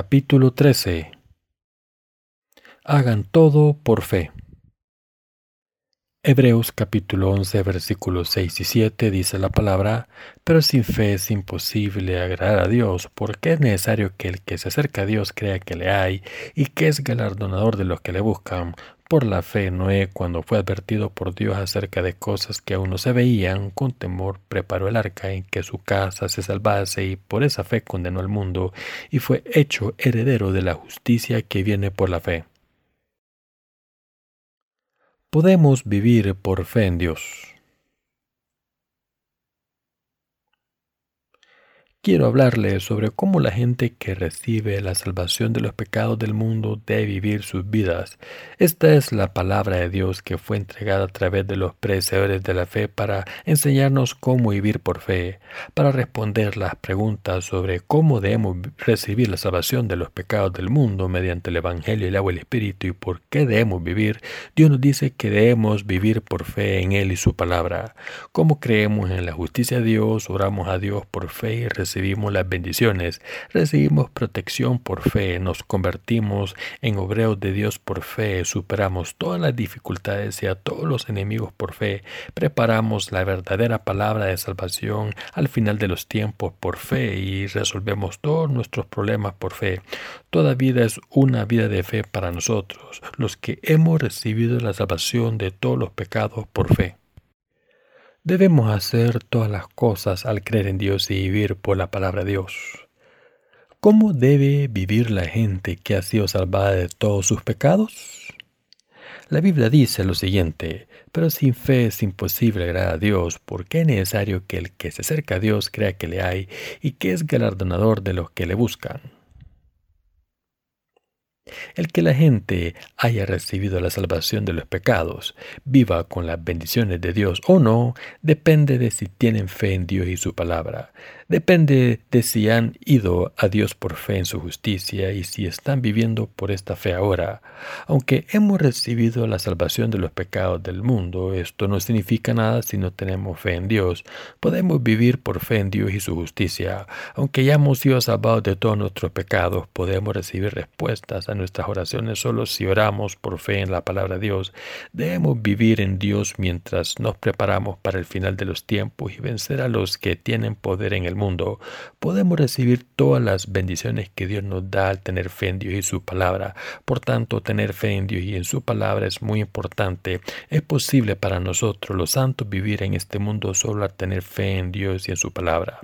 Capítulo 13 Hagan todo por fe. Hebreos capítulo 11 versículos 6 y 7 dice la palabra, pero sin fe es imposible agradar a Dios, porque es necesario que el que se acerca a Dios crea que le hay y que es galardonador de los que le buscan. Por la fe, Noé, cuando fue advertido por Dios acerca de cosas que aún no se veían, con temor preparó el arca en que su casa se salvase y por esa fe condenó al mundo y fue hecho heredero de la justicia que viene por la fe. Podemos vivir por fe en Dios. Quiero hablarles sobre cómo la gente que recibe la salvación de los pecados del mundo debe vivir sus vidas. Esta es la palabra de Dios que fue entregada a través de los predecesores de la fe para enseñarnos cómo vivir por fe, para responder las preguntas sobre cómo debemos recibir la salvación de los pecados del mundo mediante el Evangelio, el agua y el Espíritu y por qué debemos vivir. Dios nos dice que debemos vivir por fe en Él y su palabra. Cómo creemos en la justicia de Dios, oramos a Dios por fe y recibimos recibimos las bendiciones, recibimos protección por fe, nos convertimos en obreros de Dios por fe, superamos todas las dificultades y a todos los enemigos por fe, preparamos la verdadera palabra de salvación al final de los tiempos por fe y resolvemos todos nuestros problemas por fe. Toda vida es una vida de fe para nosotros, los que hemos recibido la salvación de todos los pecados por fe. Debemos hacer todas las cosas al creer en Dios y vivir por la palabra de Dios. ¿Cómo debe vivir la gente que ha sido salvada de todos sus pecados? La Biblia dice lo siguiente, pero sin fe es imposible agradar a Dios, porque es necesario que el que se acerca a Dios crea que le hay y que es galardonador de los que le buscan. El que la gente haya recibido la salvación de los pecados, viva con las bendiciones de Dios o no, depende de si tienen fe en Dios y su palabra. Depende de si han ido a Dios por fe en su justicia y si están viviendo por esta fe ahora. Aunque hemos recibido la salvación de los pecados del mundo, esto no significa nada si no tenemos fe en Dios. Podemos vivir por fe en Dios y su justicia. Aunque ya hemos sido salvados de todos nuestros pecados, podemos recibir respuestas a nuestras oraciones solo si oramos por fe en la palabra de Dios. Debemos vivir en Dios mientras nos preparamos para el final de los tiempos y vencer a los que tienen poder en el mundo, podemos recibir todas las bendiciones que Dios nos da al tener fe en Dios y su palabra. Por tanto, tener fe en Dios y en su palabra es muy importante. Es posible para nosotros, los santos, vivir en este mundo solo al tener fe en Dios y en su palabra.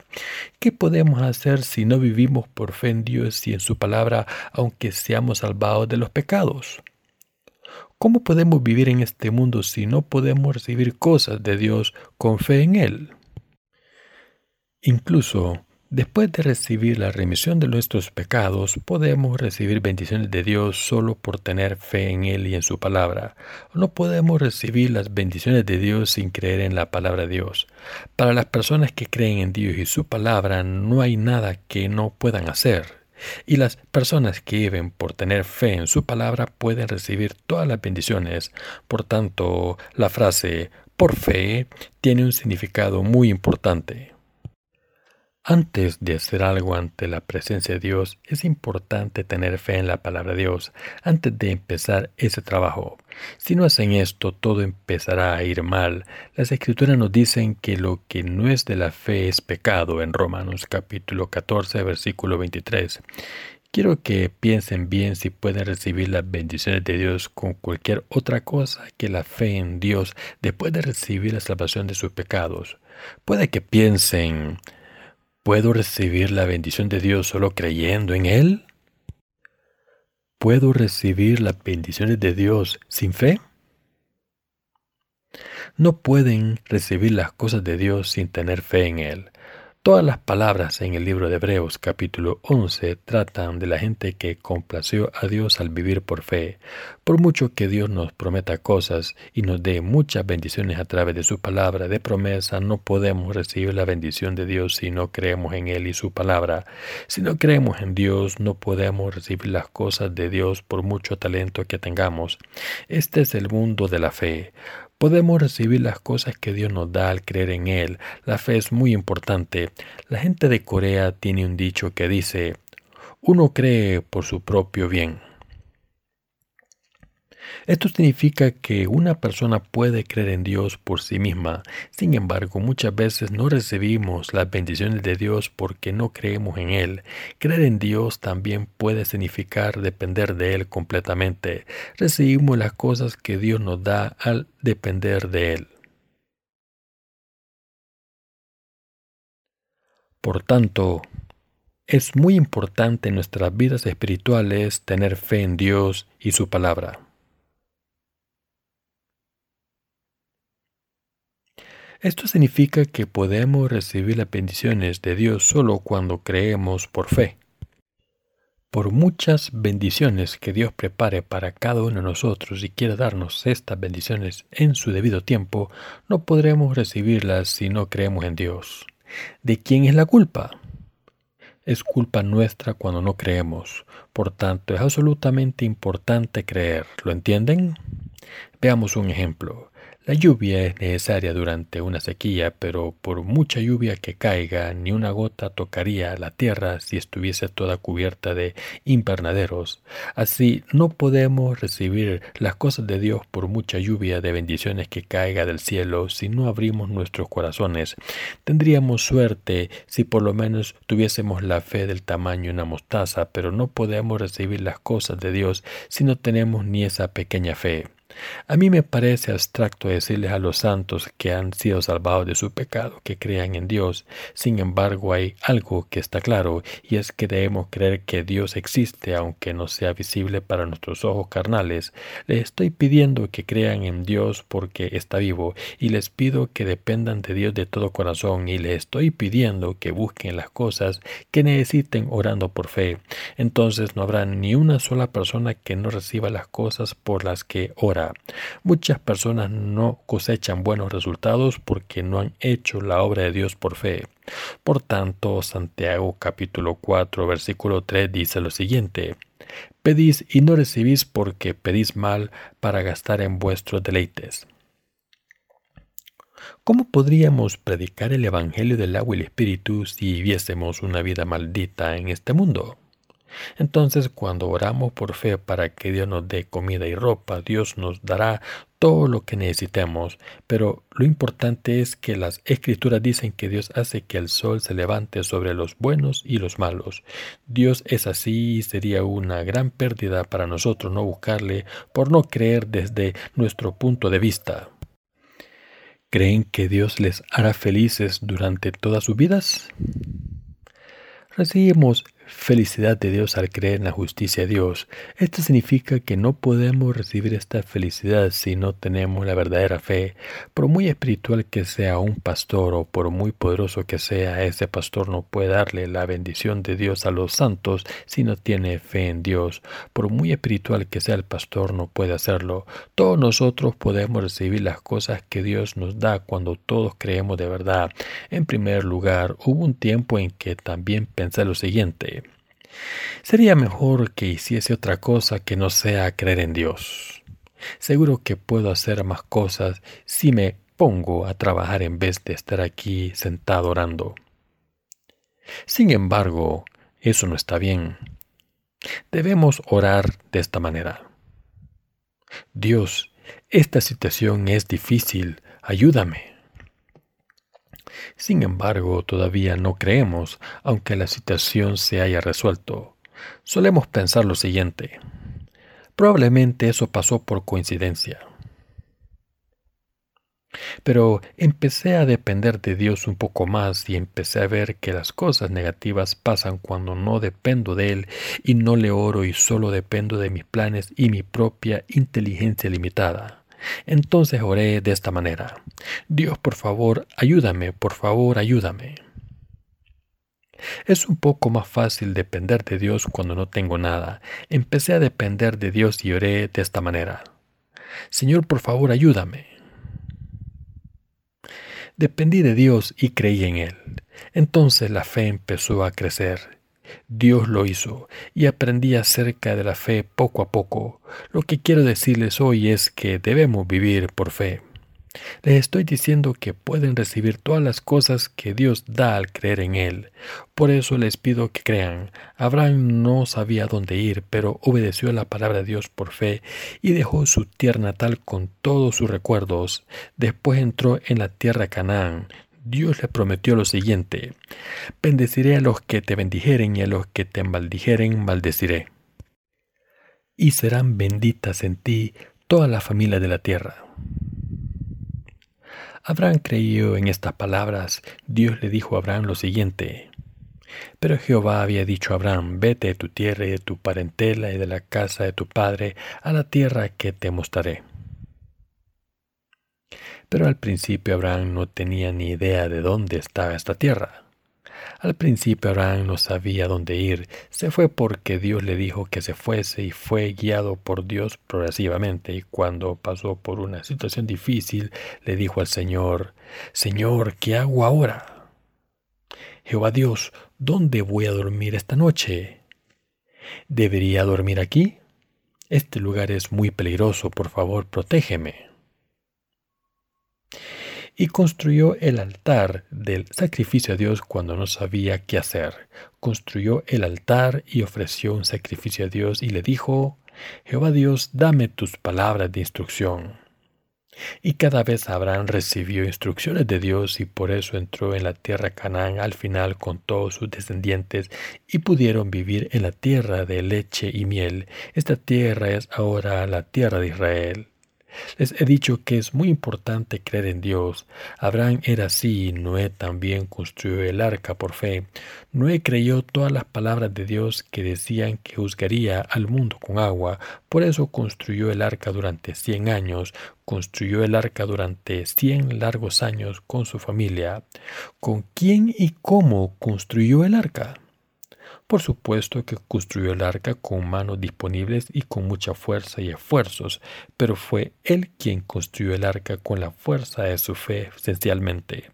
¿Qué podemos hacer si no vivimos por fe en Dios y en su palabra, aunque seamos salvados de los pecados? ¿Cómo podemos vivir en este mundo si no podemos recibir cosas de Dios con fe en Él? Incluso después de recibir la remisión de nuestros pecados, podemos recibir bendiciones de Dios solo por tener fe en Él y en su palabra. No podemos recibir las bendiciones de Dios sin creer en la palabra de Dios. Para las personas que creen en Dios y su palabra, no hay nada que no puedan hacer. Y las personas que viven por tener fe en su palabra pueden recibir todas las bendiciones. Por tanto, la frase por fe tiene un significado muy importante. Antes de hacer algo ante la presencia de Dios, es importante tener fe en la palabra de Dios antes de empezar ese trabajo. Si no hacen esto, todo empezará a ir mal. Las escrituras nos dicen que lo que no es de la fe es pecado en Romanos capítulo 14, versículo 23. Quiero que piensen bien si pueden recibir las bendiciones de Dios con cualquier otra cosa que la fe en Dios después de recibir la salvación de sus pecados. Puede que piensen, ¿Puedo recibir la bendición de Dios solo creyendo en Él? ¿Puedo recibir las bendiciones de Dios sin fe? No pueden recibir las cosas de Dios sin tener fe en Él. Todas las palabras en el libro de Hebreos capítulo 11 tratan de la gente que complació a Dios al vivir por fe. Por mucho que Dios nos prometa cosas y nos dé muchas bendiciones a través de su palabra de promesa, no podemos recibir la bendición de Dios si no creemos en Él y su palabra. Si no creemos en Dios, no podemos recibir las cosas de Dios por mucho talento que tengamos. Este es el mundo de la fe. Podemos recibir las cosas que Dios nos da al creer en Él. La fe es muy importante. La gente de Corea tiene un dicho que dice, uno cree por su propio bien. Esto significa que una persona puede creer en Dios por sí misma. Sin embargo, muchas veces no recibimos las bendiciones de Dios porque no creemos en Él. Creer en Dios también puede significar depender de Él completamente. Recibimos las cosas que Dios nos da al depender de Él. Por tanto, es muy importante en nuestras vidas espirituales tener fe en Dios y su palabra. Esto significa que podemos recibir las bendiciones de Dios solo cuando creemos por fe. Por muchas bendiciones que Dios prepare para cada uno de nosotros y quiera darnos estas bendiciones en su debido tiempo, no podremos recibirlas si no creemos en Dios. ¿De quién es la culpa? Es culpa nuestra cuando no creemos. Por tanto, es absolutamente importante creer. ¿Lo entienden? Veamos un ejemplo. La lluvia es necesaria durante una sequía, pero por mucha lluvia que caiga, ni una gota tocaría la tierra si estuviese toda cubierta de invernaderos. Así no podemos recibir las cosas de Dios por mucha lluvia de bendiciones que caiga del cielo si no abrimos nuestros corazones. Tendríamos suerte si por lo menos tuviésemos la fe del tamaño de una mostaza, pero no podemos recibir las cosas de Dios si no tenemos ni esa pequeña fe. A mí me parece abstracto decirles a los santos que han sido salvados de su pecado que crean en Dios. Sin embargo, hay algo que está claro, y es que debemos creer que Dios existe, aunque no sea visible para nuestros ojos carnales. Les estoy pidiendo que crean en Dios porque está vivo, y les pido que dependan de Dios de todo corazón, y les estoy pidiendo que busquen las cosas que necesiten orando por fe. Entonces no habrá ni una sola persona que no reciba las cosas por las que ora Muchas personas no cosechan buenos resultados porque no han hecho la obra de Dios por fe. Por tanto, Santiago capítulo 4 versículo 3 dice lo siguiente. Pedís y no recibís porque pedís mal para gastar en vuestros deleites. ¿Cómo podríamos predicar el Evangelio del agua y el Espíritu si viviésemos una vida maldita en este mundo? Entonces, cuando oramos por fe para que Dios nos dé comida y ropa, Dios nos dará todo lo que necesitemos. Pero lo importante es que las escrituras dicen que Dios hace que el sol se levante sobre los buenos y los malos. Dios es así y sería una gran pérdida para nosotros no buscarle por no creer desde nuestro punto de vista. ¿Creen que Dios les hará felices durante todas sus vidas? Recibimos felicidad de Dios al creer en la justicia de Dios. Esto significa que no podemos recibir esta felicidad si no tenemos la verdadera fe. Por muy espiritual que sea un pastor o por muy poderoso que sea, ese pastor no puede darle la bendición de Dios a los santos si no tiene fe en Dios. Por muy espiritual que sea el pastor, no puede hacerlo. Todos nosotros podemos recibir las cosas que Dios nos da cuando todos creemos de verdad. En primer lugar, hubo un tiempo en que también pensé lo siguiente. Sería mejor que hiciese otra cosa que no sea creer en Dios. Seguro que puedo hacer más cosas si me pongo a trabajar en vez de estar aquí sentado orando. Sin embargo, eso no está bien. Debemos orar de esta manera. Dios, esta situación es difícil, ayúdame. Sin embargo, todavía no creemos, aunque la situación se haya resuelto. Solemos pensar lo siguiente. Probablemente eso pasó por coincidencia. Pero empecé a depender de Dios un poco más y empecé a ver que las cosas negativas pasan cuando no dependo de Él y no le oro y solo dependo de mis planes y mi propia inteligencia limitada. Entonces oré de esta manera. Dios, por favor, ayúdame, por favor, ayúdame. Es un poco más fácil depender de Dios cuando no tengo nada. Empecé a depender de Dios y oré de esta manera. Señor, por favor, ayúdame. Dependí de Dios y creí en Él. Entonces la fe empezó a crecer Dios lo hizo y aprendí acerca de la fe poco a poco. Lo que quiero decirles hoy es que debemos vivir por fe. Les estoy diciendo que pueden recibir todas las cosas que Dios da al creer en Él. Por eso les pido que crean. Abraham no sabía dónde ir, pero obedeció la palabra de Dios por fe y dejó su tierra natal con todos sus recuerdos. Después entró en la tierra Canaán. Dios le prometió lo siguiente, bendeciré a los que te bendijeren y a los que te maldijeren maldeciré. Y serán benditas en ti toda la familia de la tierra. Abraham creyó en estas palabras. Dios le dijo a Abraham lo siguiente. Pero Jehová había dicho a Abraham, vete de tu tierra y de tu parentela y de la casa de tu padre a la tierra que te mostraré. Pero al principio Abraham no tenía ni idea de dónde estaba esta tierra. Al principio Abraham no sabía dónde ir, se fue porque Dios le dijo que se fuese y fue guiado por Dios progresivamente y cuando pasó por una situación difícil le dijo al Señor, Señor, ¿qué hago ahora? Jehová Dios, ¿dónde voy a dormir esta noche? ¿Debería dormir aquí? Este lugar es muy peligroso, por favor, protégeme y construyó el altar del sacrificio a Dios cuando no sabía qué hacer. Construyó el altar y ofreció un sacrificio a Dios y le dijo, Jehová Dios, dame tus palabras de instrucción. Y cada vez Abraham recibió instrucciones de Dios y por eso entró en la tierra Canaán al final con todos sus descendientes y pudieron vivir en la tierra de leche y miel. Esta tierra es ahora la tierra de Israel. Les he dicho que es muy importante creer en Dios. Abraham era así Noé también construyó el arca por fe. Noé creyó todas las palabras de Dios que decían que juzgaría al mundo con agua. Por eso construyó el arca durante cien años. Construyó el arca durante cien largos años con su familia. ¿Con quién y cómo construyó el arca? Por supuesto que construyó el arca con manos disponibles y con mucha fuerza y esfuerzos, pero fue él quien construyó el arca con la fuerza de su fe esencialmente.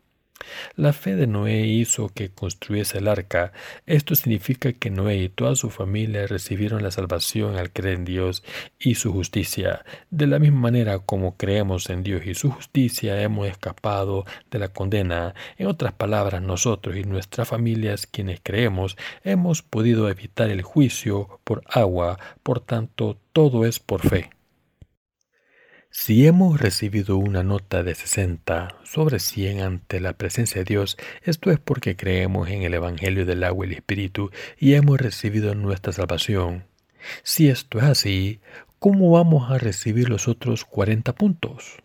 La fe de Noé hizo que construyese el arca. Esto significa que Noé y toda su familia recibieron la salvación al creer en Dios y su justicia. De la misma manera como creemos en Dios y su justicia, hemos escapado de la condena. En otras palabras, nosotros y nuestras familias, quienes creemos, hemos podido evitar el juicio por agua. Por tanto, todo es por fe. Si hemos recibido una nota de 60 sobre 100 ante la presencia de Dios, esto es porque creemos en el Evangelio del agua y el Espíritu y hemos recibido nuestra salvación. Si esto es así, ¿cómo vamos a recibir los otros 40 puntos?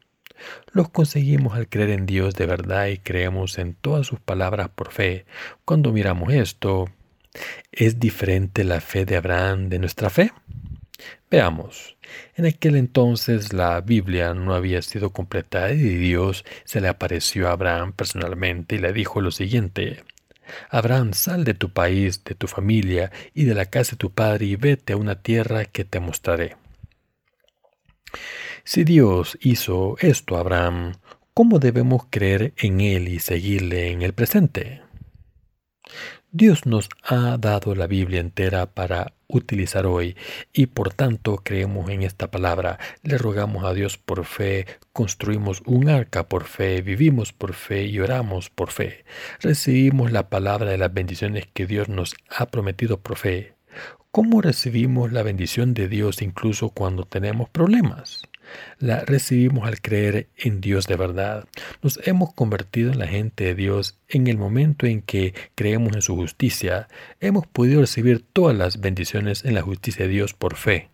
Los conseguimos al creer en Dios de verdad y creemos en todas sus palabras por fe. Cuando miramos esto, ¿es diferente la fe de Abraham de nuestra fe? Veamos, en aquel entonces la Biblia no había sido completada y Dios se le apareció a Abraham personalmente y le dijo lo siguiente. Abraham, sal de tu país, de tu familia y de la casa de tu padre y vete a una tierra que te mostraré. Si Dios hizo esto a Abraham, ¿cómo debemos creer en Él y seguirle en el presente? Dios nos ha dado la Biblia entera para utilizar hoy y por tanto creemos en esta palabra, le rogamos a Dios por fe, construimos un arca por fe, vivimos por fe y oramos por fe. Recibimos la palabra de las bendiciones que Dios nos ha prometido por fe. ¿Cómo recibimos la bendición de Dios incluso cuando tenemos problemas? La recibimos al creer en Dios de verdad. Nos hemos convertido en la gente de Dios en el momento en que creemos en su justicia. Hemos podido recibir todas las bendiciones en la justicia de Dios por fe.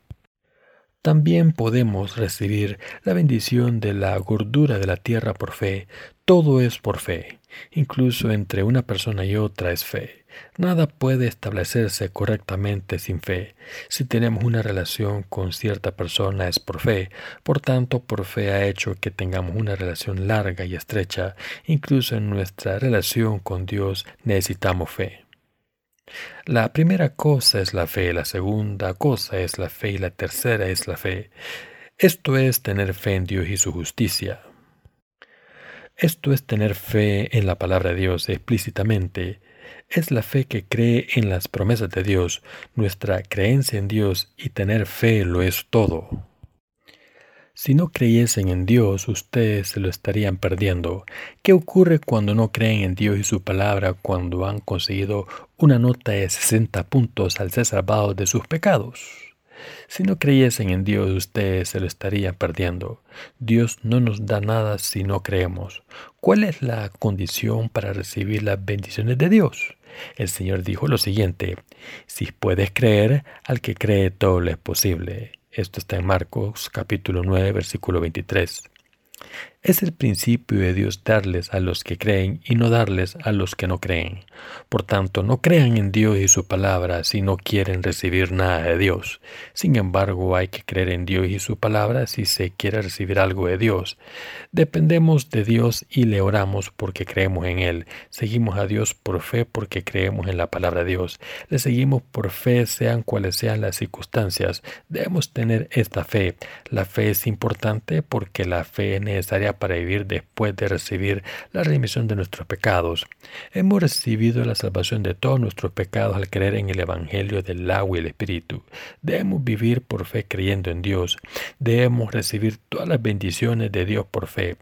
También podemos recibir la bendición de la gordura de la tierra por fe. Todo es por fe. Incluso entre una persona y otra es fe. Nada puede establecerse correctamente sin fe. Si tenemos una relación con cierta persona es por fe. Por tanto, por fe ha hecho que tengamos una relación larga y estrecha. Incluso en nuestra relación con Dios necesitamos fe. La primera cosa es la fe, la segunda cosa es la fe y la tercera es la fe. Esto es tener fe en Dios y su justicia. Esto es tener fe en la palabra de Dios explícitamente. Es la fe que cree en las promesas de Dios. Nuestra creencia en Dios y tener fe lo es todo. Si no creyesen en Dios, ustedes se lo estarían perdiendo. ¿Qué ocurre cuando no creen en Dios y su palabra cuando han conseguido una nota de 60 puntos al ser salvados de sus pecados? Si no creyesen en Dios, ustedes se lo estarían perdiendo. Dios no nos da nada si no creemos. ¿Cuál es la condición para recibir las bendiciones de Dios? El Señor dijo lo siguiente, si puedes creer, al que cree todo lo es posible. Esto está en Marcos capítulo 9 versículo 23. Es el principio de Dios darles a los que creen y no darles a los que no creen. Por tanto, no crean en Dios y su palabra si no quieren recibir nada de Dios. Sin embargo, hay que creer en Dios y su palabra si se quiere recibir algo de Dios. Dependemos de Dios y le oramos porque creemos en Él. Seguimos a Dios por fe porque creemos en la palabra de Dios. Le seguimos por fe sean cuales sean las circunstancias. Debemos tener esta fe. La fe es importante porque la fe es necesaria para vivir después de recibir la remisión de nuestros pecados. Hemos recibido la salvación de todos nuestros pecados al creer en el Evangelio del agua y el Espíritu. Debemos vivir por fe creyendo en Dios. Debemos recibir todas las bendiciones de Dios por fe.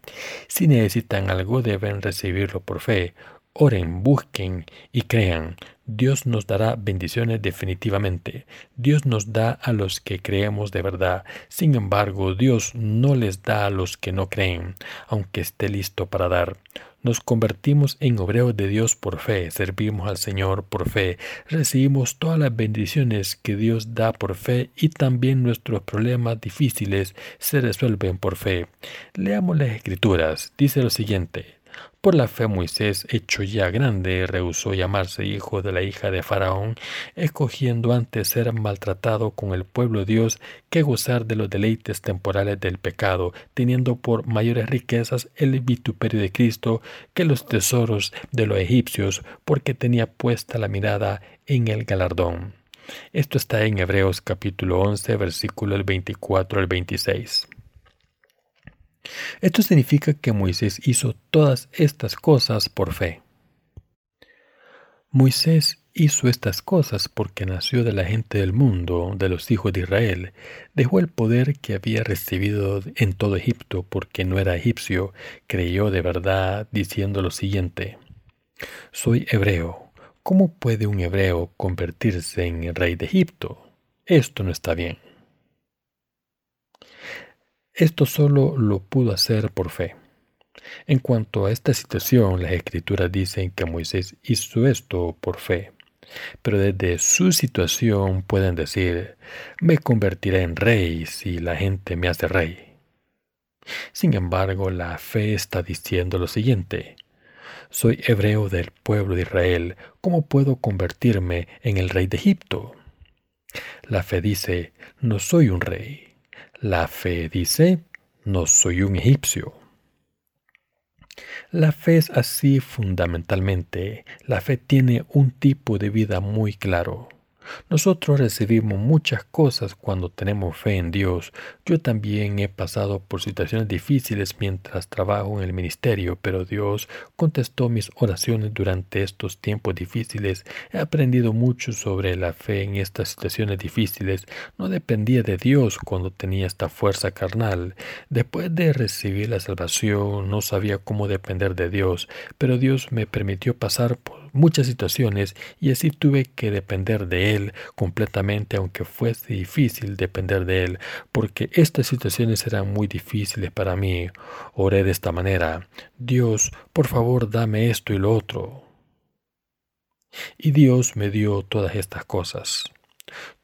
Si necesitan algo, deben recibirlo por fe. Oren, busquen y crean. Dios nos dará bendiciones definitivamente. Dios nos da a los que creemos de verdad. Sin embargo, Dios no les da a los que no creen, aunque esté listo para dar. Nos convertimos en obreros de Dios por fe, servimos al Señor por fe, recibimos todas las bendiciones que Dios da por fe y también nuestros problemas difíciles se resuelven por fe. Leamos las Escrituras. Dice lo siguiente. Por la fe Moisés, hecho ya grande, rehusó llamarse hijo de la hija de Faraón, escogiendo antes ser maltratado con el pueblo de Dios que gozar de los deleites temporales del pecado, teniendo por mayores riquezas el vituperio de Cristo que los tesoros de los egipcios, porque tenía puesta la mirada en el galardón. Esto está en Hebreos capítulo 11, versículo 24 al 26. Esto significa que Moisés hizo todas estas cosas por fe. Moisés hizo estas cosas porque nació de la gente del mundo, de los hijos de Israel. Dejó el poder que había recibido en todo Egipto porque no era egipcio. Creyó de verdad diciendo lo siguiente. Soy hebreo. ¿Cómo puede un hebreo convertirse en rey de Egipto? Esto no está bien. Esto solo lo pudo hacer por fe. En cuanto a esta situación, las escrituras dicen que Moisés hizo esto por fe. Pero desde su situación pueden decir, me convertiré en rey si la gente me hace rey. Sin embargo, la fe está diciendo lo siguiente, soy hebreo del pueblo de Israel, ¿cómo puedo convertirme en el rey de Egipto? La fe dice, no soy un rey, la fe dice, no soy un egipcio. La fe es así fundamentalmente. La fe tiene un tipo de vida muy claro. Nosotros recibimos muchas cosas cuando tenemos fe en Dios. Yo también he pasado por situaciones difíciles mientras trabajo en el ministerio, pero Dios contestó mis oraciones durante estos tiempos difíciles. He aprendido mucho sobre la fe en estas situaciones difíciles. No dependía de Dios cuando tenía esta fuerza carnal. Después de recibir la salvación, no sabía cómo depender de Dios, pero Dios me permitió pasar por muchas situaciones y así tuve que depender de Él completamente, aunque fuese difícil depender de Él, porque estas situaciones eran muy difíciles para mí. Oré de esta manera, Dios, por favor, dame esto y lo otro. Y Dios me dio todas estas cosas.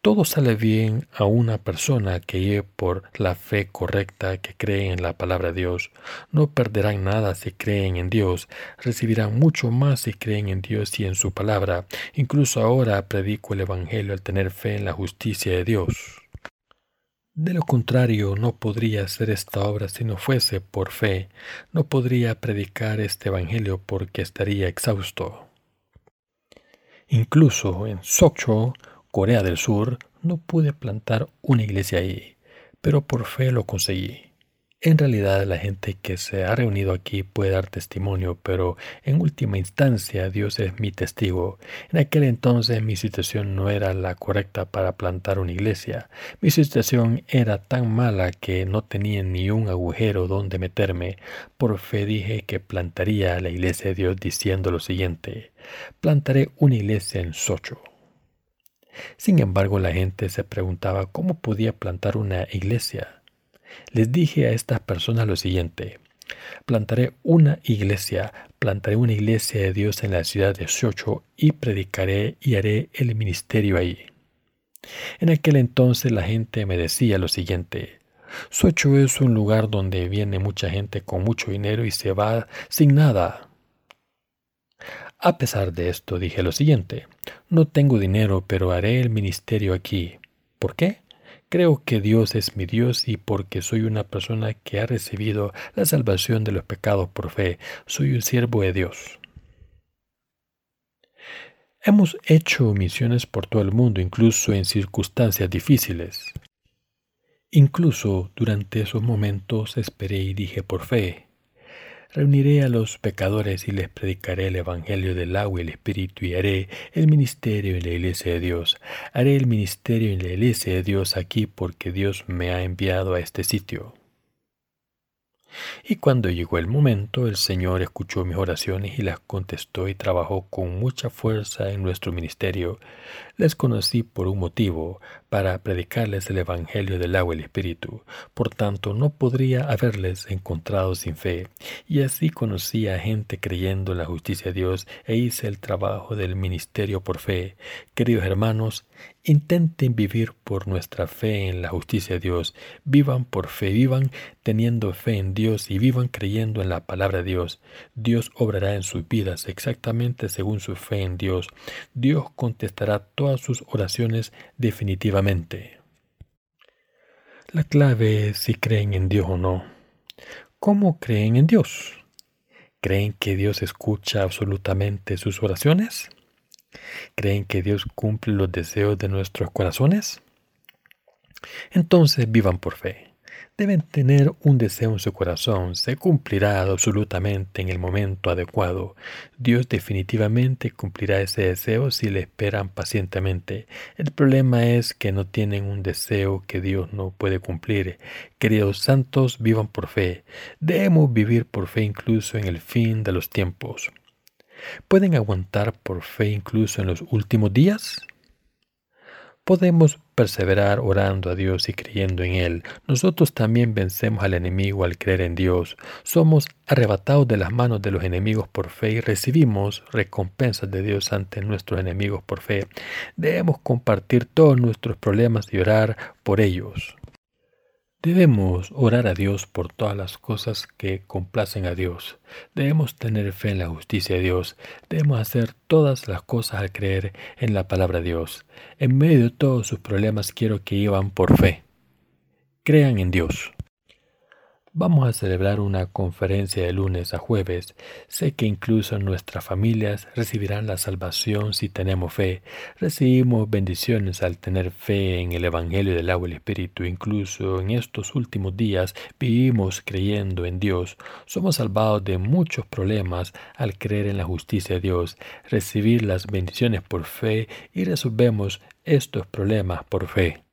Todo sale bien a una persona que lleve por la fe correcta que cree en la palabra de Dios. No perderán nada si creen en Dios, recibirán mucho más si creen en Dios y en su palabra. Incluso ahora predico el Evangelio al tener fe en la justicia de Dios. De lo contrario, no podría hacer esta obra si no fuese por fe. No podría predicar este Evangelio porque estaría exhausto. Incluso en Sokcho, Corea del Sur, no pude plantar una iglesia ahí, pero por fe lo conseguí. En realidad la gente que se ha reunido aquí puede dar testimonio, pero en última instancia Dios es mi testigo. En aquel entonces mi situación no era la correcta para plantar una iglesia. Mi situación era tan mala que no tenía ni un agujero donde meterme. Por fe dije que plantaría la iglesia de Dios diciendo lo siguiente. Plantaré una iglesia en Socho. Sin embargo, la gente se preguntaba cómo podía plantar una iglesia. Les dije a estas personas lo siguiente. Plantaré una iglesia, plantaré una iglesia de Dios en la ciudad de Xocho y predicaré y haré el ministerio ahí. En aquel entonces la gente me decía lo siguiente. Socho es un lugar donde viene mucha gente con mucho dinero y se va sin nada. A pesar de esto dije lo siguiente. No tengo dinero, pero haré el ministerio aquí. ¿Por qué? Creo que Dios es mi Dios y porque soy una persona que ha recibido la salvación de los pecados por fe, soy un siervo de Dios. Hemos hecho misiones por todo el mundo, incluso en circunstancias difíciles. Incluso durante esos momentos esperé y dije por fe, Reuniré a los pecadores y les predicaré el Evangelio del agua y el Espíritu y haré el ministerio en la iglesia de Dios. Haré el ministerio en la iglesia de Dios aquí porque Dios me ha enviado a este sitio. Y cuando llegó el momento, el Señor escuchó mis oraciones y las contestó y trabajó con mucha fuerza en nuestro ministerio. Les conocí por un motivo, para predicarles el Evangelio del agua y el Espíritu. Por tanto, no podría haberles encontrado sin fe. Y así conocí a gente creyendo en la justicia de Dios e hice el trabajo del ministerio por fe. Queridos hermanos, Intenten vivir por nuestra fe en la justicia de Dios. Vivan por fe, vivan teniendo fe en Dios y vivan creyendo en la palabra de Dios. Dios obrará en sus vidas exactamente según su fe en Dios. Dios contestará todas sus oraciones definitivamente. La clave es si creen en Dios o no. ¿Cómo creen en Dios? ¿Creen que Dios escucha absolutamente sus oraciones? ¿Creen que Dios cumple los deseos de nuestros corazones? Entonces vivan por fe. Deben tener un deseo en su corazón, se cumplirá absolutamente en el momento adecuado. Dios definitivamente cumplirá ese deseo si le esperan pacientemente. El problema es que no tienen un deseo que Dios no puede cumplir. Queridos santos, vivan por fe. Debemos vivir por fe incluso en el fin de los tiempos. ¿Pueden aguantar por fe incluso en los últimos días? Podemos perseverar orando a Dios y creyendo en Él. Nosotros también vencemos al enemigo al creer en Dios. Somos arrebatados de las manos de los enemigos por fe y recibimos recompensas de Dios ante nuestros enemigos por fe. Debemos compartir todos nuestros problemas y orar por ellos. Debemos orar a Dios por todas las cosas que complacen a Dios. Debemos tener fe en la justicia de Dios. Debemos hacer todas las cosas al creer en la palabra de Dios. En medio de todos sus problemas quiero que iban por fe. Crean en Dios. Vamos a celebrar una conferencia de lunes a jueves. Sé que incluso nuestras familias recibirán la salvación si tenemos fe. Recibimos bendiciones al tener fe en el Evangelio del agua y el Espíritu. Incluso en estos últimos días vivimos creyendo en Dios. Somos salvados de muchos problemas al creer en la justicia de Dios, recibir las bendiciones por fe y resolvemos estos problemas por fe.